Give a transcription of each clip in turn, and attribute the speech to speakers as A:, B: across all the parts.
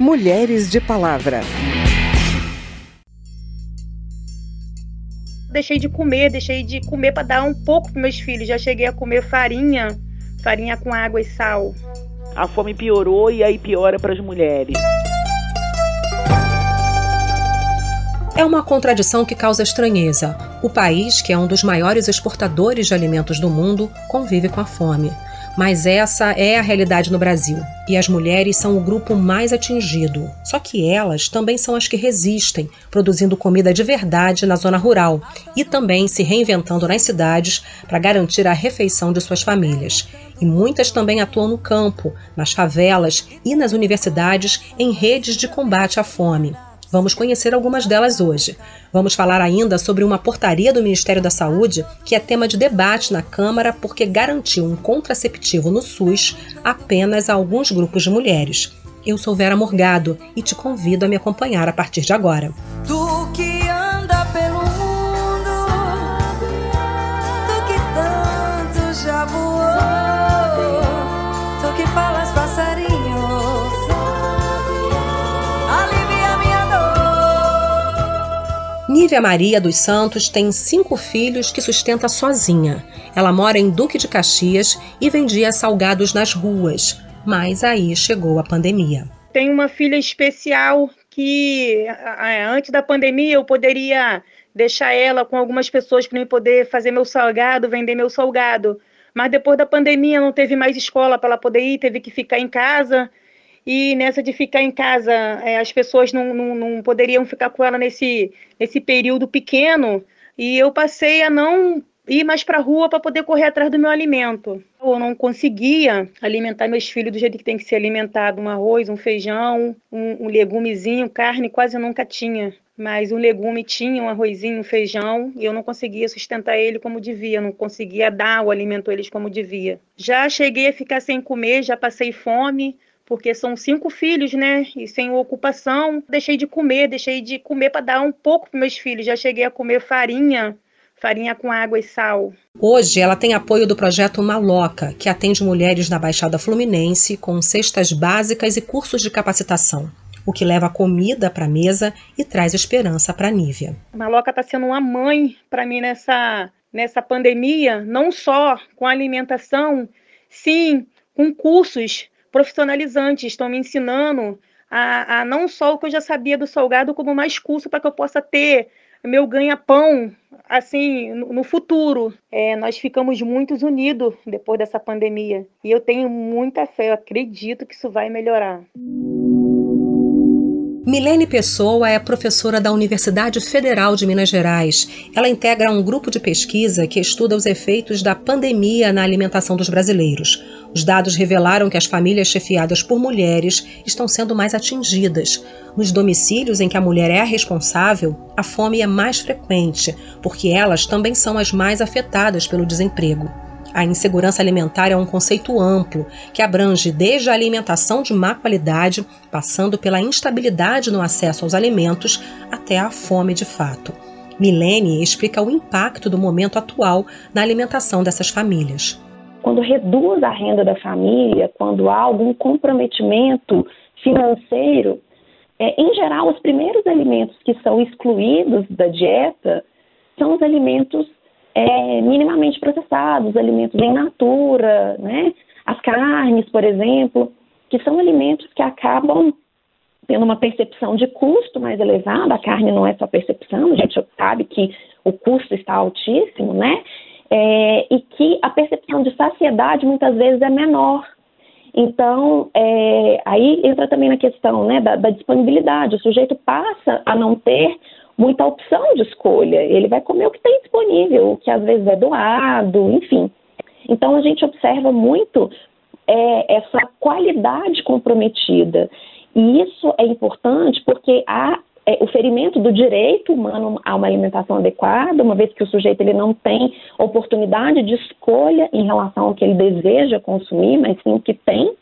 A: Mulheres de Palavra.
B: Deixei de comer, deixei de comer para dar um pouco para meus filhos. Já cheguei a comer farinha, farinha com água e sal.
C: A fome piorou e aí piora para as mulheres.
D: É uma contradição que causa estranheza. O país, que é um dos maiores exportadores de alimentos do mundo, convive com a fome. Mas essa é a realidade no Brasil. E as mulheres são o grupo mais atingido. Só que elas também são as que resistem, produzindo comida de verdade na zona rural e também se reinventando nas cidades para garantir a refeição de suas famílias. E muitas também atuam no campo, nas favelas e nas universidades em redes de combate à fome. Vamos conhecer algumas delas hoje. Vamos falar ainda sobre uma portaria do Ministério da Saúde que é tema de debate na Câmara porque garantiu um contraceptivo no SUS apenas a alguns grupos de mulheres. Eu sou Vera Morgado e te convido a me acompanhar a partir de agora.
E: Tu
D: Nívia Maria dos Santos tem cinco filhos que sustenta sozinha. Ela mora em Duque de Caxias e vendia salgados nas ruas. Mas aí chegou a pandemia.
B: Tenho uma filha especial que antes da pandemia eu poderia deixar ela com algumas pessoas para eu poder fazer meu salgado, vender meu salgado. Mas depois da pandemia não teve mais escola para ela poder ir, teve que ficar em casa. E nessa de ficar em casa, é, as pessoas não, não, não, poderiam ficar com ela nesse, nesse período pequeno. E eu passei a não ir mais para a rua para poder correr atrás do meu alimento. Eu não conseguia alimentar meus filhos do jeito que tem que ser alimentado: um arroz, um feijão, um, um legumezinho, carne quase nunca tinha. Mas um legume tinha, um arrozinho, um feijão, e eu não conseguia sustentar ele como devia, não conseguia dar o alimento a eles como devia. Já cheguei a ficar sem comer, já passei fome, porque são cinco filhos, né? E sem ocupação, deixei de comer, deixei de comer para dar um pouco para meus filhos. Já cheguei a comer farinha, farinha com água e sal.
D: Hoje ela tem apoio do projeto Maloca, que atende mulheres na Baixada Fluminense com cestas básicas e cursos de capacitação. O que leva comida para a mesa e traz esperança para a Nívia.
B: Maloca está sendo uma mãe para mim nessa, nessa pandemia, não só com alimentação, sim, com cursos profissionalizantes, estão me ensinando a, a, não só o que eu já sabia do salgado, como mais curso para que eu possa ter meu ganha-pão assim no, no futuro. É, nós ficamos muito unidos depois dessa pandemia e eu tenho muita fé, eu acredito que isso vai melhorar.
D: Milene Pessoa é professora da Universidade Federal de Minas Gerais. Ela integra um grupo de pesquisa que estuda os efeitos da pandemia na alimentação dos brasileiros. Os dados revelaram que as famílias chefiadas por mulheres estão sendo mais atingidas. Nos domicílios em que a mulher é a responsável, a fome é mais frequente, porque elas também são as mais afetadas pelo desemprego. A insegurança alimentar é um conceito amplo que abrange desde a alimentação de má qualidade, passando pela instabilidade no acesso aos alimentos, até a fome de fato. Milene explica o impacto do momento atual na alimentação dessas famílias.
F: Quando reduz a renda da família, quando há algum comprometimento financeiro, é, em geral, os primeiros alimentos que são excluídos da dieta são os alimentos é, minimamente processados, alimentos em natura, né? As carnes, por exemplo, que são alimentos que acabam tendo uma percepção de custo mais elevada. A carne não é só percepção, a gente sabe que o custo está altíssimo, né? É, e que a percepção de saciedade muitas vezes é menor. Então, é, aí entra também na questão né, da, da disponibilidade. O sujeito passa a não ter muita opção de escolha. Ele vai comer o que tem disponível, o que às vezes é doado, enfim. Então a gente observa muito é, essa qualidade comprometida. E isso é importante porque há é, o ferimento do direito humano a uma alimentação adequada, uma vez que o sujeito ele não tem oportunidade de escolha em relação ao que ele deseja consumir, mas sim o que tem,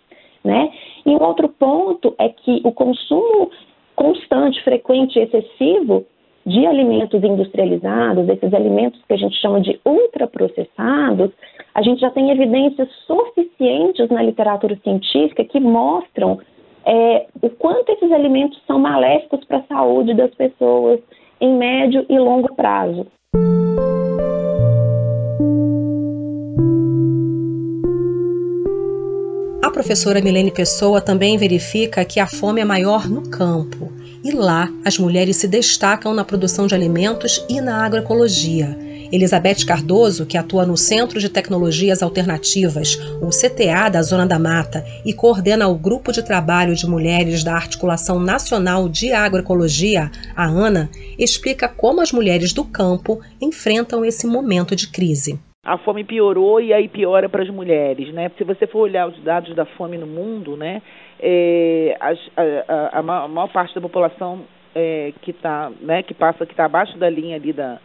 F: né? E um outro ponto é que o consumo constante, frequente e excessivo de alimentos industrializados, esses alimentos que a gente chama de ultraprocessados, a gente já tem evidências suficientes na literatura científica que mostram é, o quanto esses alimentos são maléficos para a saúde das pessoas em médio e longo prazo.
D: A professora Milene Pessoa também verifica que a fome é maior no campo. E lá, as mulheres se destacam na produção de alimentos e na agroecologia. Elizabeth Cardoso, que atua no Centro de Tecnologias Alternativas, o CTA da Zona da Mata, e coordena o Grupo de Trabalho de Mulheres da Articulação Nacional de Agroecologia, a ANA, explica como as mulheres do campo enfrentam esse momento de crise
C: a fome piorou e aí piora para as mulheres, né? Se você for olhar os dados da fome no mundo, né, é, a, a, a, maior parte da população é, que tá, né, que passa, que está abaixo da linha ali da,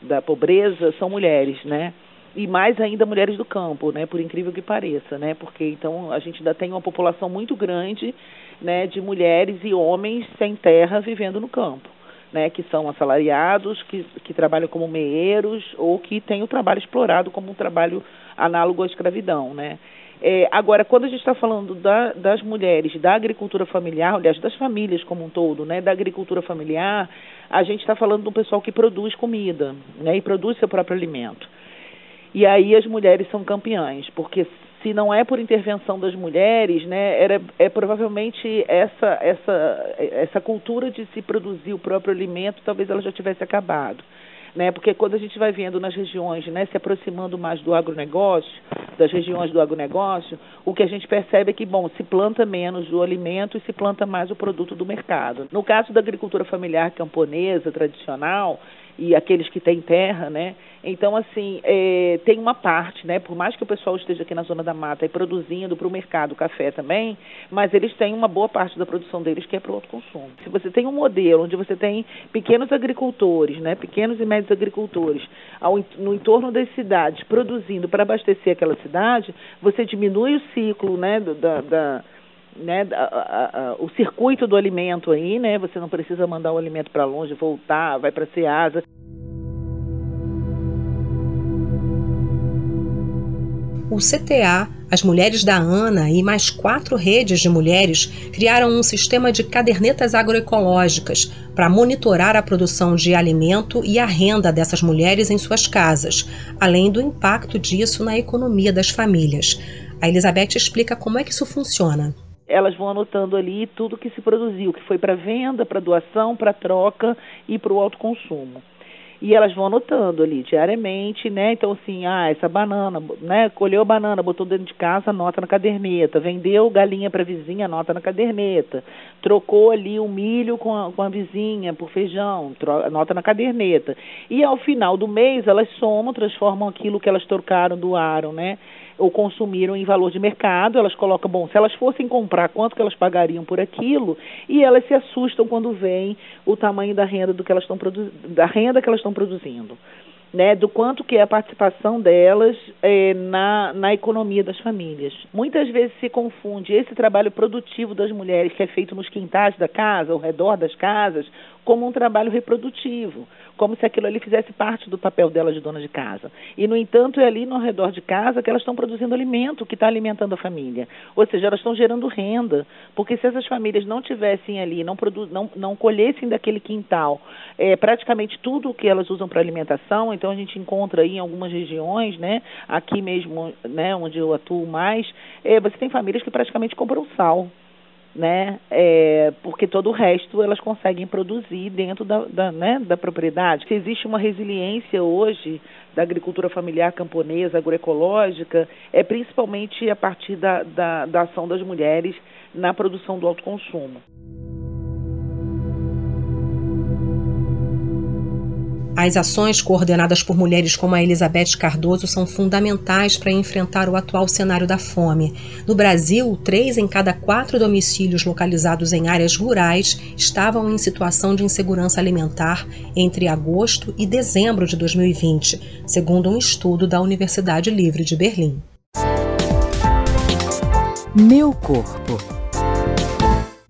C: da pobreza são mulheres, né? E mais ainda mulheres do campo, né? Por incrível que pareça, né? Porque então a gente ainda tem uma população muito grande, né? De mulheres e homens sem terra vivendo no campo, né? Que são assalariados, que, que trabalham como meeiros ou que têm o trabalho explorado como um trabalho análogo à escravidão, né? É, agora, quando a gente está falando da, das mulheres, da agricultura familiar, aliás, das famílias como um todo, né, da agricultura familiar, a gente está falando um pessoal que produz comida, né, e produz seu próprio alimento. E aí as mulheres são campeãs, porque se não é por intervenção das mulheres, né, era, é provavelmente essa, essa, essa cultura de se produzir o próprio alimento, talvez ela já tivesse acabado né? Porque quando a gente vai vendo nas regiões, né, se aproximando mais do agronegócio, das regiões do agronegócio, o que a gente percebe é que, bom, se planta menos o alimento e se planta mais o produto do mercado. No caso da agricultura familiar camponesa tradicional, e aqueles que têm terra, né? Então, assim, é, tem uma parte, né? Por mais que o pessoal esteja aqui na zona da mata e produzindo para o mercado café também, mas eles têm uma boa parte da produção deles que é para o autoconsumo. Se você tem um modelo onde você tem pequenos agricultores, né? Pequenos e médios agricultores ao, no entorno das cidades produzindo para abastecer aquela cidade, você diminui o ciclo, né? da, da né, a, a, a, o circuito do alimento aí, né? Você não precisa mandar o alimento para longe, voltar, vai para a Ceasa.
D: O CTA, as mulheres da ANA e mais quatro redes de mulheres criaram um sistema de cadernetas agroecológicas para monitorar a produção de alimento e a renda dessas mulheres em suas casas, além do impacto disso na economia das famílias. A Elizabeth explica como é que isso funciona
C: elas vão anotando ali tudo que se produziu, que foi para venda, para doação, para troca e para o autoconsumo. E elas vão anotando ali diariamente, né? Então, assim, ah, essa banana, né? Colheu a banana, botou dentro de casa, anota na caderneta. Vendeu galinha para vizinha, anota na caderneta. Trocou ali o milho com a, com a vizinha por feijão, anota na caderneta. E ao final do mês, elas somam, transformam aquilo que elas trocaram, doaram, né? Ou consumiram em valor de mercado, elas colocam, bom, se elas fossem comprar, quanto que elas pagariam por aquilo, e elas se assustam quando veem o tamanho da renda do que elas estão da renda que elas estão produzindo. Né, do quanto que é a participação delas é, na, na economia das famílias. Muitas vezes se confunde esse trabalho produtivo das mulheres, que é feito nos quintais da casa, ao redor das casas, como um trabalho reprodutivo como se aquilo ali fizesse parte do papel dela de dona de casa. E, no entanto, é ali no redor de casa que elas estão produzindo alimento que está alimentando a família. Ou seja, elas estão gerando renda. Porque se essas famílias não tivessem ali, não, produ não, não colhessem daquele quintal é, praticamente tudo o que elas usam para alimentação, então a gente encontra aí em algumas regiões, né, aqui mesmo, né, onde eu atuo mais, é, você tem famílias que praticamente compram sal né? É, porque todo o resto elas conseguem produzir dentro da, da, né, da propriedade. Se existe uma resiliência hoje da agricultura familiar camponesa, agroecológica, é principalmente a partir da, da, da ação das mulheres na produção do autoconsumo.
D: As ações coordenadas por mulheres como a Elizabeth Cardoso são fundamentais para enfrentar o atual cenário da fome. No Brasil, três em cada quatro domicílios localizados em áreas rurais estavam em situação de insegurança alimentar entre agosto e dezembro de 2020, segundo um estudo da Universidade Livre de Berlim.
A: Meu corpo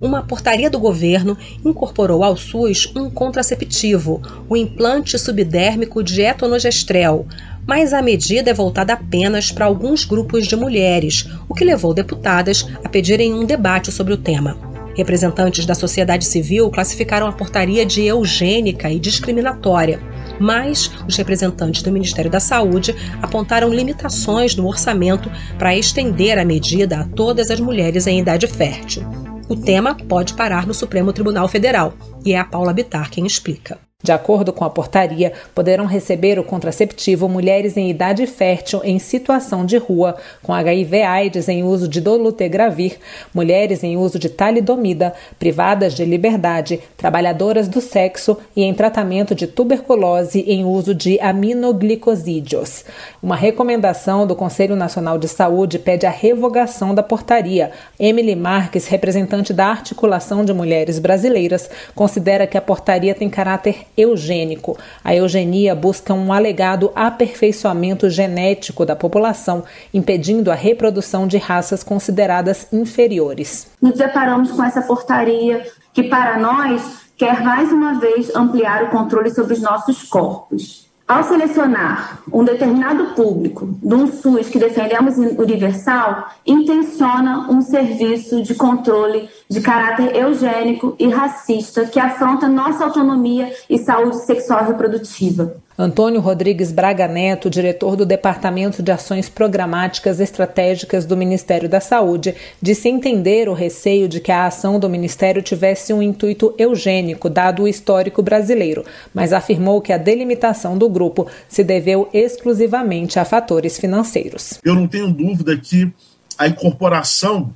D: uma portaria do governo incorporou ao SUS um contraceptivo, o implante subdérmico de etonogestrel, mas a medida é voltada apenas para alguns grupos de mulheres, o que levou deputadas a pedirem um debate sobre o tema. Representantes da sociedade civil classificaram a portaria de eugênica e discriminatória, mas os representantes do Ministério da Saúde apontaram limitações no orçamento para estender a medida a todas as mulheres em idade fértil. O tema pode parar no Supremo Tribunal Federal, e é a Paula Bitar quem explica.
G: De acordo com a portaria, poderão receber o contraceptivo mulheres em idade fértil em situação de rua, com HIV/AIDS em uso de dolutegravir, mulheres em uso de talidomida, privadas de liberdade, trabalhadoras do sexo e em tratamento de tuberculose em uso de aminoglicosídeos. Uma recomendação do Conselho Nacional de Saúde pede a revogação da portaria. Emily Marques, representante da Articulação de Mulheres Brasileiras, considera que a portaria tem caráter eugênico. A eugenia busca um alegado aperfeiçoamento genético da população, impedindo a reprodução de raças consideradas inferiores.
H: Nos deparamos com essa portaria que, para nós, quer mais uma vez ampliar o controle sobre os nossos corpos. Ao selecionar um determinado público de um SUS que defendemos universal, intenciona um serviço de controle de caráter eugênico e racista que afronta nossa autonomia e saúde sexual e reprodutiva.
G: Antônio Rodrigues Braga Neto, diretor do Departamento de Ações Programáticas Estratégicas do Ministério da Saúde, disse entender o receio de que a ação do Ministério tivesse um intuito eugênico, dado o histórico brasileiro, mas afirmou que a delimitação do grupo se deveu exclusivamente a fatores financeiros.
I: Eu não tenho dúvida que a incorporação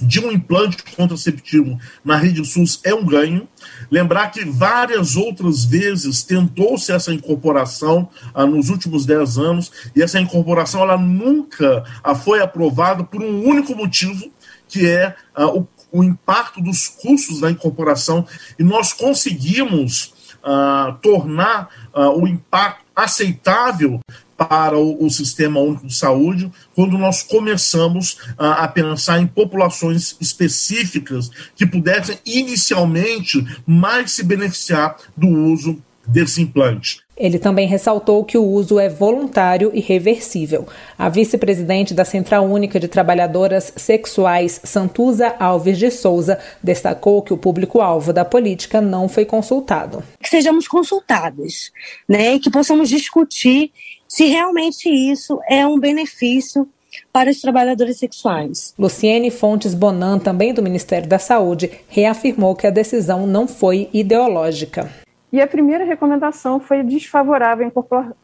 I: de um implante contraceptivo na rede SUS é um ganho. Lembrar que várias outras vezes tentou-se essa incorporação ah, nos últimos 10 anos e essa incorporação ela nunca ah, foi aprovada por um único motivo, que é ah, o, o, impacto dos custos da incorporação. E nós conseguimos ah, tornar ah, o impacto aceitável para o, o, Sistema Único de Saúde quando nós começamos a, a pensar em populações específicas que pudessem inicialmente mais se beneficiar do uso desse implante.
G: Ele também ressaltou que o uso é voluntário e reversível. A vice-presidente da Central Única de Trabalhadoras Sexuais, Santuza Alves de Souza, destacou que o público-alvo da política não foi consultado.
J: Que sejamos consultados, né, que possamos discutir se realmente isso é um benefício para os trabalhadores sexuais.
G: Luciene Fontes Bonan, também do Ministério da Saúde, reafirmou que a decisão não foi ideológica.
K: E a primeira recomendação foi desfavorável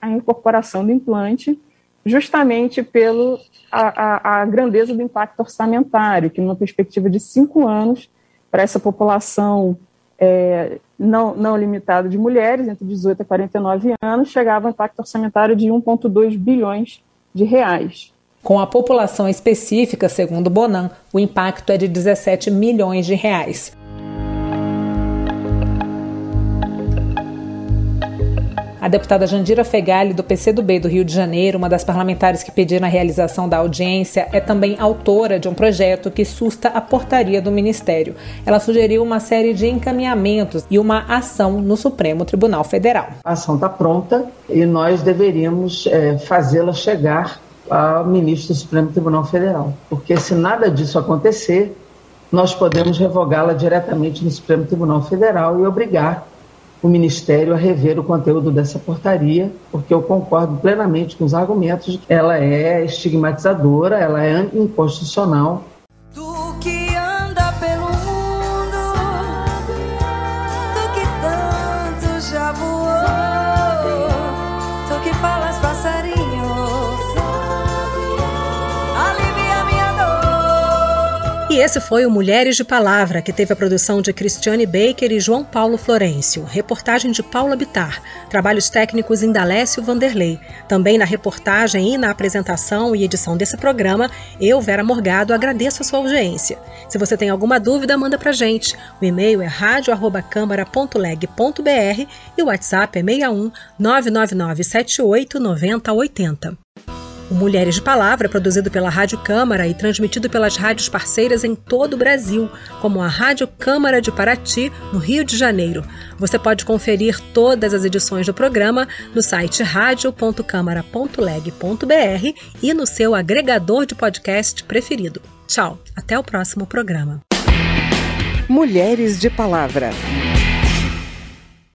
K: à incorporação do implante, justamente pela a, a, a grandeza do impacto orçamentário, que numa perspectiva de cinco anos, para essa população é, não, não limitado de mulheres, entre 18 e 49 anos, chegava ao impacto orçamentário de 1,2 bilhões de reais.
G: Com a população específica, segundo Bonan, o impacto é de 17 milhões de reais. A deputada Jandira Fegali, do PCdoB do Rio de Janeiro, uma das parlamentares que pediram a realização da audiência, é também autora de um projeto que susta a portaria do Ministério. Ela sugeriu uma série de encaminhamentos e uma ação no Supremo Tribunal Federal.
L: A ação está pronta e nós deveríamos é, fazê-la chegar ao ministro do Supremo Tribunal Federal, porque se nada disso acontecer, nós podemos revogá-la diretamente no Supremo Tribunal Federal e obrigar o Ministério a rever o conteúdo dessa portaria, porque eu concordo plenamente com os argumentos de que ela é estigmatizadora, ela é inconstitucional
D: esse foi o Mulheres de Palavra, que teve a produção de Cristiane Baker e João Paulo Florencio, reportagem de Paula Bitar, trabalhos técnicos em Dalécio Vanderlei. Também na reportagem e na apresentação e edição desse programa, eu, Vera Morgado, agradeço a sua audiência. Se você tem alguma dúvida, manda pra gente. O e-mail é radio@câmara.leg.br e o WhatsApp é 61 999 78 9080. O Mulheres de Palavra é produzido pela Rádio Câmara e transmitido pelas rádios parceiras em todo o Brasil, como a Rádio Câmara de Paraty, no Rio de Janeiro. Você pode conferir todas as edições do programa no site radio.câmara.leg.br e no seu agregador de podcast preferido. Tchau, até o próximo programa.
A: Mulheres de Palavra.